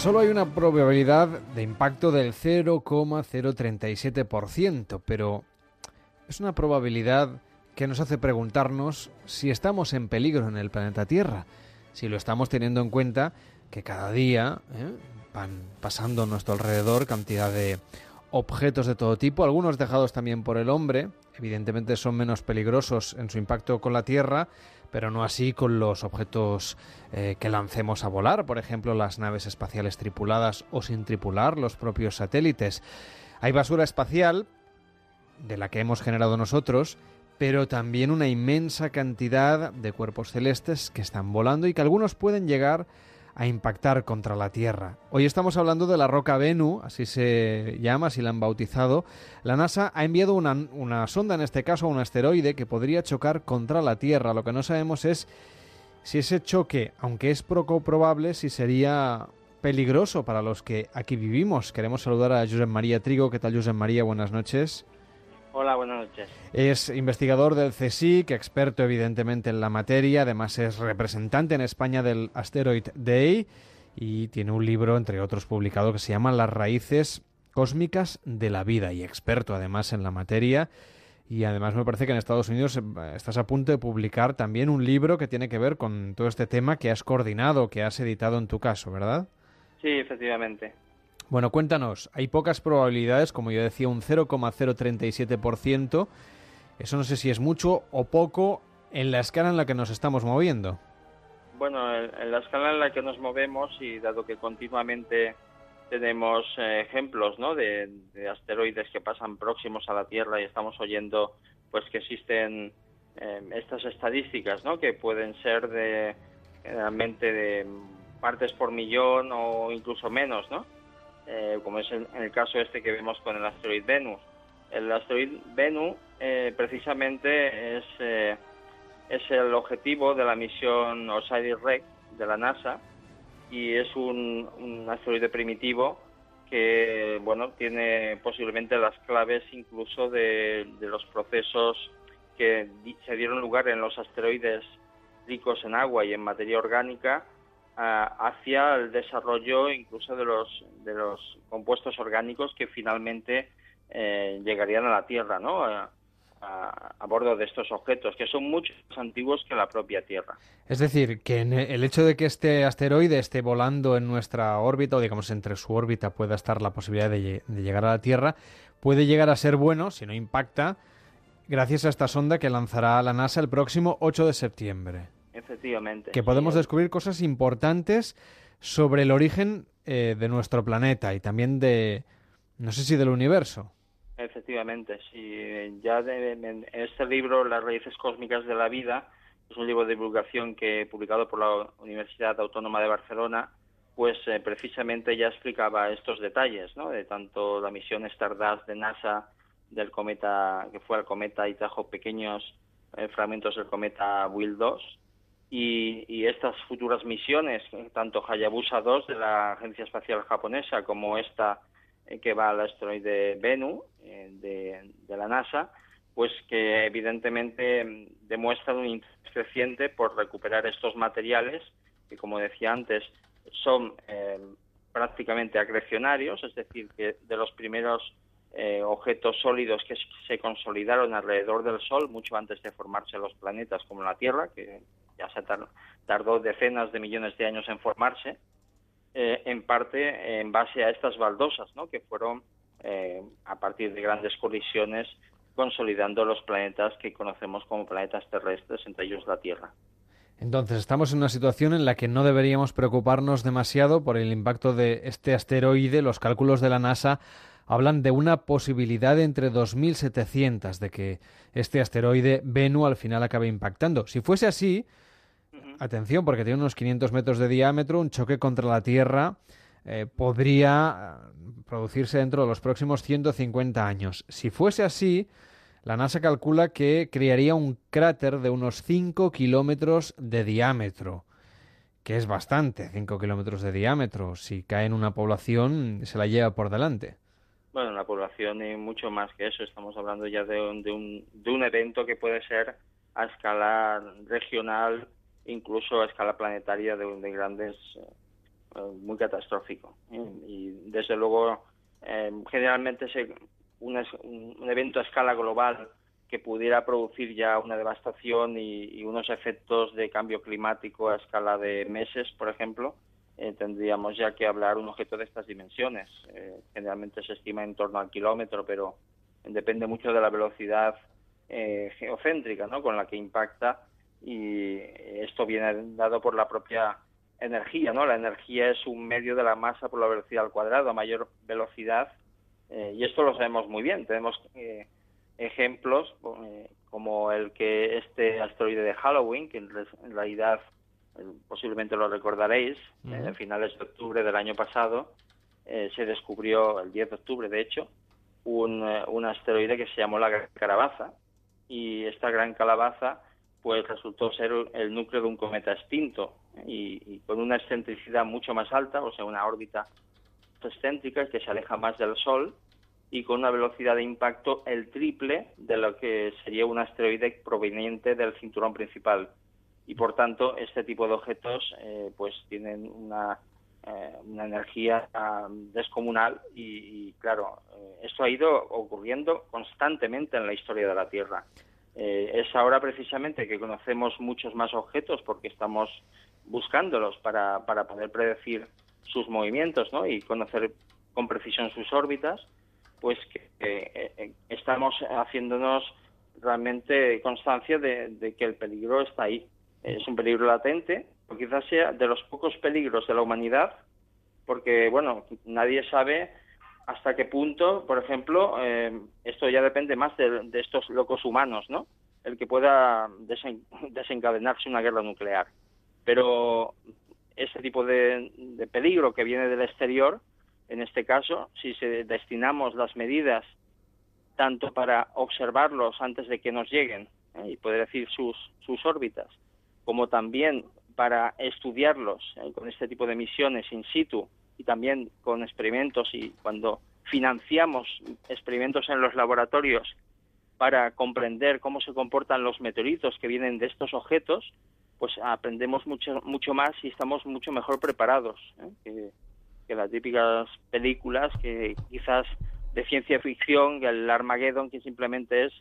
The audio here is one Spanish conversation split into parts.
Solo hay una probabilidad de impacto del 0,037%, pero es una probabilidad que nos hace preguntarnos si estamos en peligro en el planeta Tierra, si lo estamos teniendo en cuenta que cada día ¿eh? van pasando a nuestro alrededor cantidad de objetos de todo tipo, algunos dejados también por el hombre, evidentemente son menos peligrosos en su impacto con la Tierra, pero no así con los objetos eh, que lancemos a volar, por ejemplo las naves espaciales tripuladas o sin tripular, los propios satélites. Hay basura espacial, de la que hemos generado nosotros, pero también una inmensa cantidad de cuerpos celestes que están volando y que algunos pueden llegar impactar contra la Tierra. Hoy estamos hablando de la roca Bennu, así se llama, así la han bautizado. La NASA ha enviado una, una sonda, en este caso un asteroide, que podría chocar contra la Tierra. Lo que no sabemos es si ese choque, aunque es poco probable, si sería peligroso para los que aquí vivimos. Queremos saludar a Josep María Trigo. ¿Qué tal, Josep María? Buenas noches. Hola, buenas noches. Es investigador del CSIC, experto evidentemente en la materia, además es representante en España del Asteroid Day y tiene un libro, entre otros, publicado que se llama Las raíces cósmicas de la vida y experto además en la materia. Y además me parece que en Estados Unidos eh, estás a punto de publicar también un libro que tiene que ver con todo este tema que has coordinado, que has editado en tu caso, ¿verdad? Sí, efectivamente. Bueno, cuéntanos, hay pocas probabilidades, como yo decía, un 0,037%. Eso no sé si es mucho o poco en la escala en la que nos estamos moviendo. Bueno, en la escala en la que nos movemos y dado que continuamente tenemos eh, ejemplos ¿no? de, asteroides que pasan próximos a la Tierra y estamos oyendo pues que existen eh, estas estadísticas ¿no? que pueden ser de generalmente de partes por millón o incluso menos, ¿no? Eh, como es en, el caso este que vemos con el asteroide Venus. El asteroide Venus eh, precisamente es, eh, es el objetivo de la misión Osiris-Rex de la NASA y es un, asteroide primitivo que bueno tiene posiblemente las claves incluso de los procesos que se dieron lugar en los asteroides ricos en agua y en materia orgánica hacia el desarrollo incluso de los, de los compuestos orgánicos que finalmente eh, llegarían a la Tierra, ¿no? A, bordo de estos objetos, que son mucho más antiguos que la propia Tierra. Es decir, que el hecho de que este asteroide esté volando en nuestra órbita, o digamos entre su órbita pueda estar la posibilidad de, de llegar a la Tierra, puede llegar a ser bueno si no impacta, gracias a esta sonda que lanzará la NASA el próximo 8 de septiembre. Efectivamente. Que podemos descubrir cosas importantes sobre el origen eh, de nuestro planeta y también de, no sé si del universo. Efectivamente, sí. Ya en este libro, Las raíces cósmicas de la vida, es un libro de divulgación que he publicado por la Universidad Autónoma de Barcelona, pues eh, precisamente ya explicaba estos detalles, ¿no? De tanto la misión Stardust de NASA del cometa que fue al cometa y trajo pequeños eh, fragmentos del cometa Will 2 y, estas futuras misiones, tanto Hayabusa 2 de la Agencia Espacial Japonesa como esta eh, que va al asteroide Bennu eh, de, la NASA, pues que evidentemente mm, demuestran un interés creciente por recuperar estos materiales que, como decía antes, son eh, prácticamente acrecionarios, es decir, que de los primeros objetos sólidos que se consolidaron alrededor del Sol mucho antes de formarse los planetas como la Tierra, que ya se tardó decenas de millones de años en formarse, eh, en parte en base a estas baldosas, ¿no? que fueron eh, a partir de grandes colisiones consolidando los planetas que conocemos como planetas terrestres, entre ellos la Tierra. Entonces, estamos en una situación en la que no deberíamos preocuparnos demasiado por el impacto de este asteroide. Los cálculos de la NASA hablan de una posibilidad de entre 2.700 de que este asteroide Bennu al final acabe impactando. Si fuese así, Atención, porque tiene unos 500 metros de diámetro, un choque contra la Tierra eh, podría eh, producirse dentro de los próximos 150 años. Si fuese así, la NASA calcula que crearía un cráter de unos 5 kilómetros de diámetro, que es bastante, 5 kilómetros de diámetro. Si cae en una población, se la lleva por delante. Bueno, la población y mucho más que eso. Estamos hablando ya de un, de un, de un evento que puede ser a escala regional incluso a escala planetaria de, grandes muy catastrófico. Y desde luego, generalmente se, un, evento a escala global que pudiera producir ya una devastación y, unos efectos de cambio climático a escala de meses, por ejemplo, eh, tendríamos ya que hablar un objeto de estas dimensiones. Eh, generalmente se estima en torno al kilómetro, pero depende mucho de la velocidad eh, geocéntrica ¿no? con la que impacta y esto viene dado por la propia energía. ¿no? La energía es un medio de la masa por la velocidad al cuadrado. A mayor velocidad, y esto lo sabemos muy bien, tenemos ejemplos eh, como el que este asteroide de Halloween, que en, realidad eh, posiblemente lo recordaréis, eh, a finales de octubre del año pasado se descubrió, el 10 de octubre de hecho, un, un asteroide que se llamó la Gran Calabaza y esta Gran Calabaza pues resultó ser el núcleo de un cometa extinto y, con una excentricidad mucho más alta, o sea, una órbita excéntrica que se aleja más del Sol y con una velocidad de impacto el triple de lo que sería un asteroide proveniente del cinturón principal. Y por tanto, este tipo de objetos eh, pues tienen una, eh, una energía ah, descomunal y, claro, eh, esto ha ido ocurriendo constantemente en la historia de la Tierra. Es ahora precisamente que conocemos muchos más objetos porque estamos buscándolos para, para poder predecir sus movimientos ¿no? y conocer con precisión sus órbitas pues que eh, eh, estamos haciéndonos realmente constancia de, que el peligro está ahí. Es un peligro latente, o quizás sea de los pocos peligros de la humanidad, porque, bueno, nadie sabe hasta qué punto, por ejemplo, eh, esto ya depende más de, estos locos humanos, ¿no? El que pueda desencadenarse una guerra nuclear. Pero ese tipo de peligro que viene del exterior, en este caso, si se destinamos las medidas tanto para observarlos antes de que nos lleguen ¿eh? y poder decir sus, sus órbitas, como también para estudiarlos ¿eh? con este tipo de misiones in situ y también con experimentos y cuando financiamos experimentos en los laboratorios para comprender cómo se comportan los meteoritos que vienen de estos objetos, pues aprendemos mucho, mucho más y estamos mucho mejor preparados. ¿eh? que las típicas películas que quizás de ciencia ficción, el Armageddon, que simplemente es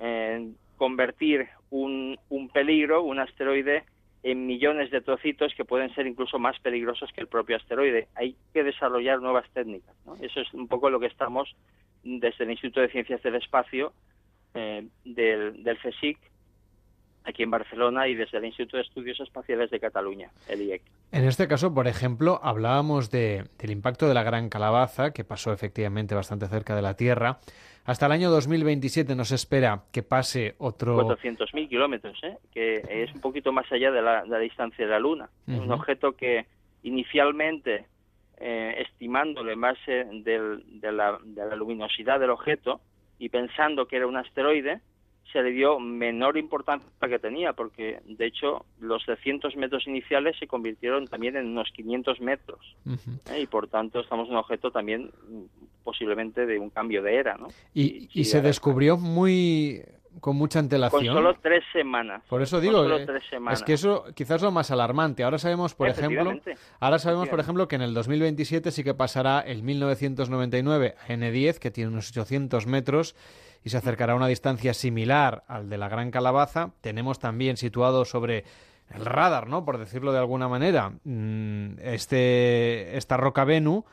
eh, convertir un, un peligro, un asteroide, en millones de trocitos que pueden ser incluso más peligrosos que el propio asteroide. Hay que desarrollar nuevas técnicas. Eso es un poco lo que estamos desde el Instituto de Ciencias del Espacio eh, del, del aquí en Barcelona y desde el Instituto de Estudios Espaciales de Cataluña, el IEC. En este caso, por ejemplo, hablábamos de, del impacto de la Gran Calabaza, que pasó efectivamente bastante cerca de la Tierra. Hasta el año 2027 nos espera que pase otro... 400.000 kilómetros, ¿eh? que es un poquito más allá de la, distancia de la Luna. Un objeto que inicialmente, eh, estimándolo en base de, la, de la luminosidad del objeto y pensando que era un asteroide, se le dio menor importancia que tenía, porque de hecho los 300 metros iniciales se convirtieron también en unos 500 metros. ¿eh? Y por tanto estamos en un objeto también posiblemente de un cambio de era. ¿no? Y, y, se descubrió muy con mucha antelación. Con solo tres semanas. Por eso digo, eh, es que eso quizás es lo más alarmante. Ahora sabemos, por ejemplo, ahora sabemos, por ejemplo, que en el 2027 sí que pasará el 1999 N10, que tiene unos 800 metros y se acercará a una distancia similar al de la Gran Calabaza. Tenemos también situado sobre el radar, ¿no? Por decirlo de alguna manera, mm, este, esta roca Venu,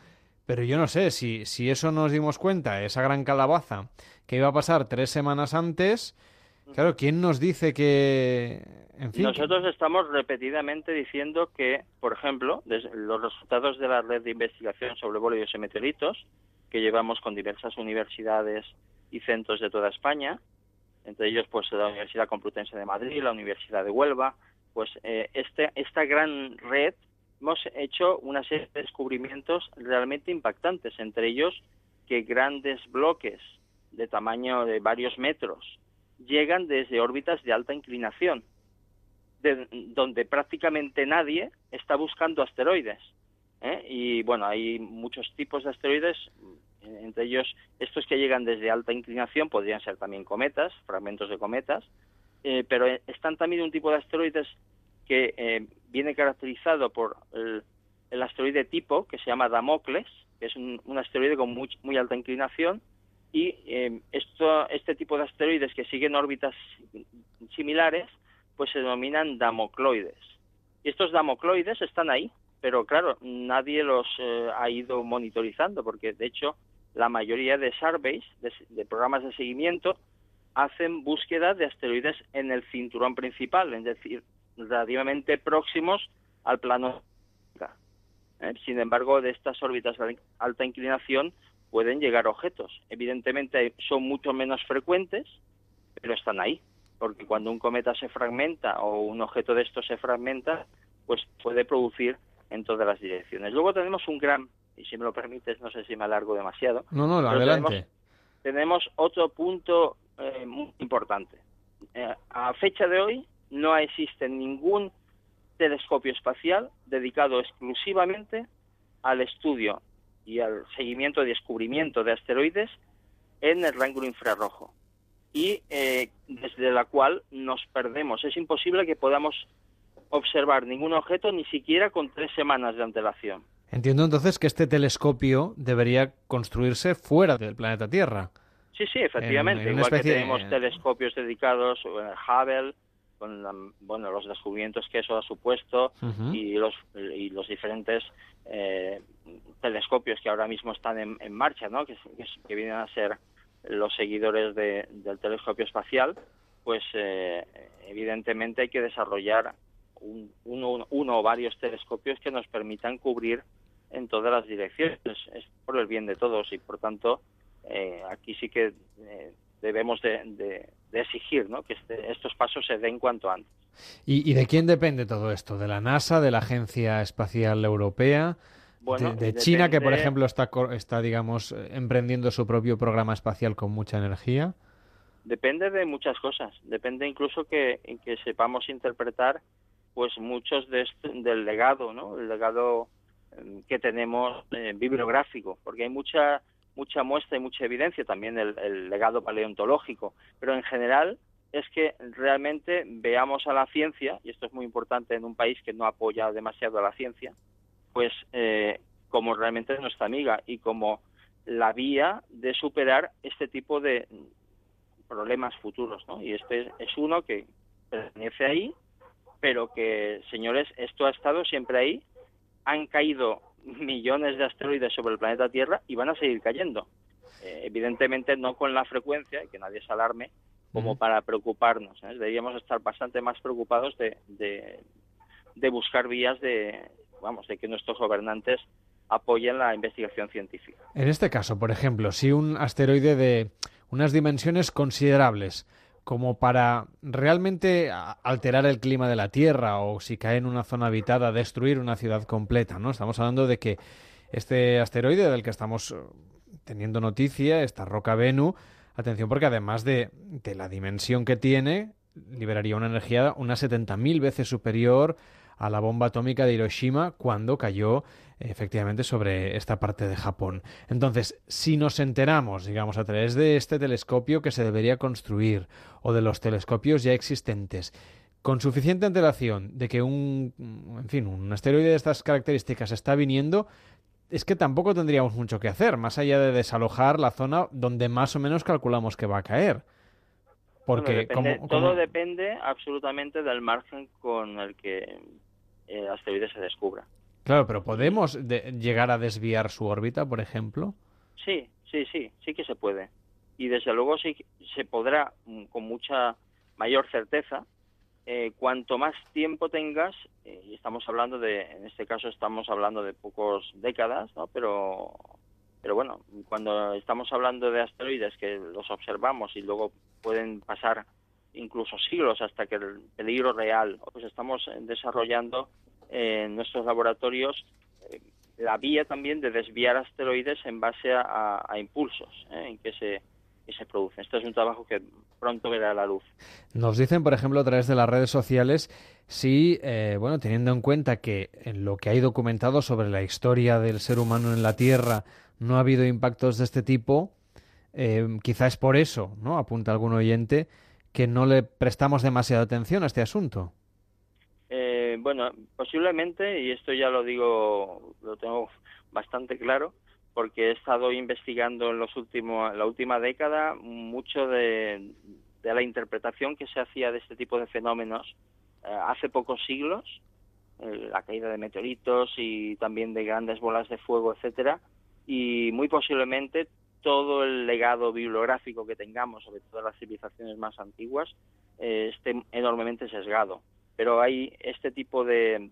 pero yo no sé si, si eso nos dimos cuenta, esa gran calabaza que iba a pasar tres semanas antes, claro, ¿quién nos dice que... En fin, Nosotros estamos repetidamente diciendo que, por ejemplo, los resultados de la red de investigación sobre bólidos y meteoritos, que llevamos con diversas universidades y centros de toda España, entre ellos pues la Universidad Complutense de Madrid, la Universidad de Huelva, pues eh, este, esta gran red hemos hecho una serie de descubrimientos realmente impactantes, entre ellos que grandes bloques de tamaño de varios metros llegan desde órbitas de alta inclinación, de, donde prácticamente nadie está buscando asteroides. ¿eh? Y bueno, hay muchos tipos de asteroides, entre ellos estos que llegan desde alta inclinación podrían ser también cometas, fragmentos de cometas, eh, pero están también un tipo de asteroides que eh, viene caracterizado por el asteroide tipo, que se llama Damocles, que es un, asteroide con muy, muy, alta inclinación, y eh, esto, este tipo de asteroides que siguen órbitas similares, pues se denominan damocloides. Y estos damocloides están ahí, pero claro, nadie los eh, ha ido monitorizando, porque de hecho la mayoría de surveys, de, programas de seguimiento, hacen búsqueda de asteroides en el cinturón principal, es decir, relativamente próximos al plano. ¿eh? Sin embargo, de estas órbitas de alta inclinación pueden llegar objetos. Evidentemente son mucho menos frecuentes, pero están ahí, porque cuando un cometa se fragmenta o un objeto de estos se fragmenta, pues puede producir en todas las direcciones. Luego tenemos un gran, y si me lo permites, no sé si me alargo demasiado. No, no, adelante. Tenemos, otro punto eh, muy importante. Eh, a fecha de hoy no existe ningún telescopio espacial dedicado exclusivamente al estudio y al seguimiento y descubrimiento de asteroides en el rango infrarrojo y eh, desde la cual nos perdemos. Es imposible que podamos observar ningún objeto ni siquiera con tres semanas de antelación. Entiendo entonces que este telescopio debería construirse fuera del planeta Tierra. Sí, sí, efectivamente. Igual que tenemos telescopios dedicados, eh, Hubble, con bueno, los descubrimientos que eso ha supuesto y, los, y los diferentes eh, telescopios que ahora mismo están en, marcha, ¿no? que, que, vienen a ser los seguidores del telescopio espacial, pues eh, evidentemente hay que desarrollar uno, o varios telescopios que nos permitan cubrir en todas las direcciones. Es por el bien de todos y, por tanto, eh, aquí sí que eh, debemos de, exigir ¿no? que este, estos pasos se den cuanto antes. ¿Y, de quién depende todo esto? ¿De la NASA, de la Agencia Espacial Europea? de, China, que por ejemplo está, está, digamos, emprendiendo su propio programa espacial con mucha energía? Depende de muchas cosas. Depende incluso que, que sepamos interpretar pues muchos de del legado, ¿no? El legado que tenemos eh, bibliográfico, porque hay mucha mucha muestra y mucha evidencia también el, legado paleontológico, pero en general es que realmente veamos a la ciencia, y esto es muy importante en un país que no apoya demasiado a la ciencia, pues eh, como realmente es nuestra amiga y como la vía de superar este tipo de problemas futuros, ¿no? Y este es uno que pertenece ahí pero que, señores, esto ha estado siempre ahí, han caído millones de asteroides sobre el planeta Tierra y van a seguir cayendo. Eh, evidentemente no con la frecuencia, y que nadie se alarme, como para preocuparnos. ¿eh? Deberíamos estar bastante más preocupados de, de, buscar vías de, vamos, de que nuestros gobernantes apoyen la investigación científica. En este caso, por ejemplo, si un asteroide de unas dimensiones considerables como para realmente alterar el clima de la Tierra o si cae en una zona habitada destruir una ciudad completa, ¿no? Estamos hablando de que este asteroide del que estamos eh, teniendo noticia, esta roca Venu, atención porque además de, de la dimensión que tiene, liberaría una energía unas 70.000 veces superior a la bomba atómica de Hiroshima cuando cayó efectivamente sobre esta parte de Japón. Entonces, si nos enteramos, digamos, a través de este telescopio que se debería construir o de los telescopios ya existentes, con suficiente antelación de que un, en fin, un asteroide de estas características está viniendo, es que tampoco tendríamos mucho que hacer, más allá de desalojar la zona donde más o menos calculamos que va a caer. Porque todo depende absolutamente del margen con el que el asteroide se descubra. Claro, pero ¿podemos llegar a desviar su órbita, por ejemplo? Sí, sí, sí, sí que se puede. Y desde luego sí se podrá mm, con mucha mayor certeza. Eh, cuanto más tiempo tengas, eh, y estamos hablando de, en este caso estamos hablando de pocos décadas, ¿no? Pero, pero bueno, cuando estamos hablando de asteroides que los observamos y luego pueden pasar incluso siglos hasta que el peligro real, pues estamos desarrollando en nuestros laboratorios eh, la vía también de desviar asteroides en base a, impulsos ¿eh? en que se, se producen. Esto es un trabajo que pronto verá la luz. Nos dicen, por ejemplo, a través de las redes sociales, si, eh, bueno, teniendo en cuenta que en lo que hay documentado sobre la historia del ser humano en la Tierra no ha habido impactos de este tipo, eh, quizá es por eso, ¿no? Apunta algún oyente, que no le prestamos demasiada atención a este asunto. Bueno, posiblemente, y esto ya lo digo, lo tengo bastante claro, porque he estado investigando en los últimos, la última década mucho de, la interpretación que se hacía de este tipo de fenómenos eh, hace pocos siglos, eh, la caída de meteoritos y también de grandes bolas de fuego, etcétera, y muy posiblemente todo el legado bibliográfico que tengamos sobre todas las civilizaciones más antiguas eh, esté enormemente sesgado. Pero hay este tipo de,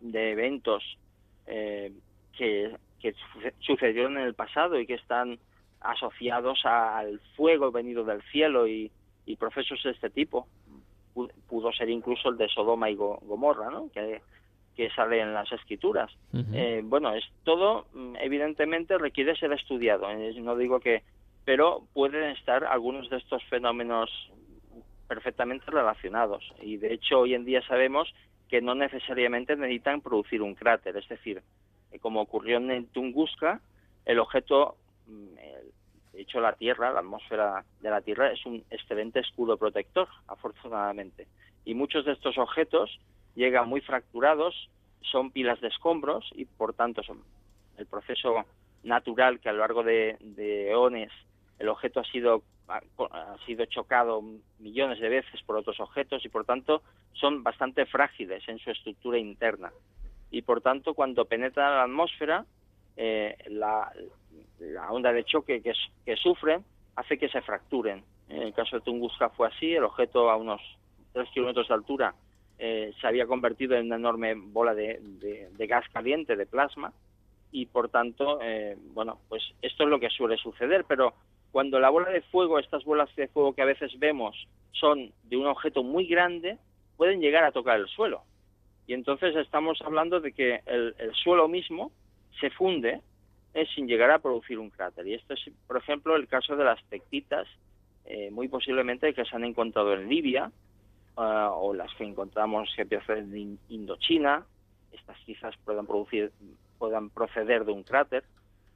de eventos eh, que, que sucedieron en el pasado y que están asociados al fuego venido del cielo y, procesos de este tipo. Pudo ser incluso el de Sodoma y Gomorra, ¿no? que, que sale en las escrituras. Eh, bueno, es todo, mm, evidentemente, requiere ser estudiado. no digo que, pero pueden estar algunos de estos fenómenos perfectamente relacionados. Y de hecho, hoy en día sabemos que no necesariamente necesitan producir un cráter. Es decir, eh, como ocurrió en Tunguska, el objeto, mm, de hecho, la Tierra, la atmósfera de la Tierra, es un excelente escudo protector, afortunadamente. Y muchos de estos objetos llegan muy fracturados, son pilas de escombros y por tanto son el proceso natural que a lo largo de, eones el objeto ha sido ha sido chocado millones de veces por otros objetos y por tanto son bastante frágiles en su estructura interna. Y por tanto cuando penetra la atmósfera eh, la, onda de choque que, que sufren hace que se fracturen. En el caso de Tunguska fue así el objeto a unos 3 kilómetros de altura eh, se había convertido en una enorme bola de, gas caliente, de plasma, y por tanto, eh, bueno, pues esto es lo que suele suceder, pero cuando la bola de fuego, estas bolas de fuego que a veces vemos, son de un objeto muy grande, pueden llegar a tocar el suelo. Y entonces estamos hablando de que el, suelo mismo se funde eh, sin llegar a producir un cráter. Y esto es, por ejemplo, el caso de las tectitas, muy posiblemente que se han encontrado en Libia, Ah, o las que encontramos que de Indochina, estas quizás puedan producir, puedan proceder de un cráter,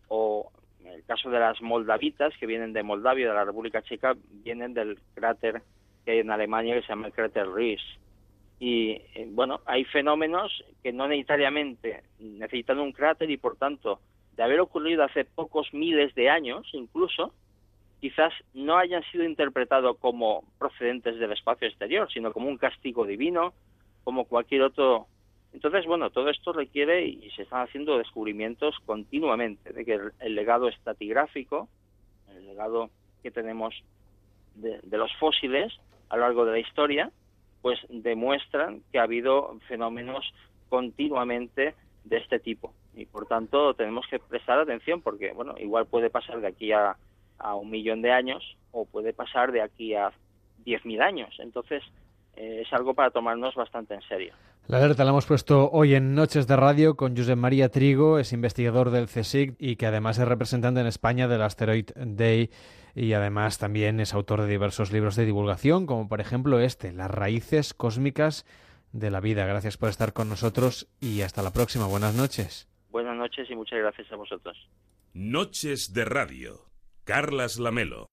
o en el caso de las moldavitas que vienen de Moldavia, de la República Checa, vienen del cráter que hay en Alemania que se llama el cráter Ries. Y eh, bueno, hay fenómenos que no necesariamente necesitan un cráter y por tanto, de haber ocurrido hace pocos miles de años incluso, quizás no hayan sido interpretados como procedentes del espacio exterior, sino como un castigo divino, como cualquier otro. Entonces, bueno, todo esto requiere y se están haciendo descubrimientos continuamente de que el, legado estatigráfico, el legado que tenemos de, los fósiles a lo largo de la historia, pues demuestran que ha habido fenómenos continuamente de este tipo. Y por tanto tenemos que prestar atención porque, bueno, igual puede pasar de aquí a a un millón de años o puede pasar de aquí a 10.000 años. Entonces, eh, es algo para tomarnos bastante en serio. La alerta la hemos puesto hoy en Noches de Radio con Josep María Trigo, es investigador del CSIC y que además es representante en España del Asteroid Day y además también es autor de diversos libros de divulgación, como por ejemplo este, Las raíces cósmicas de la vida. Gracias por estar con nosotros y hasta la próxima. Buenas noches. Buenas noches y muchas gracias a vosotros. Noches de Radio Carlas Lamelo.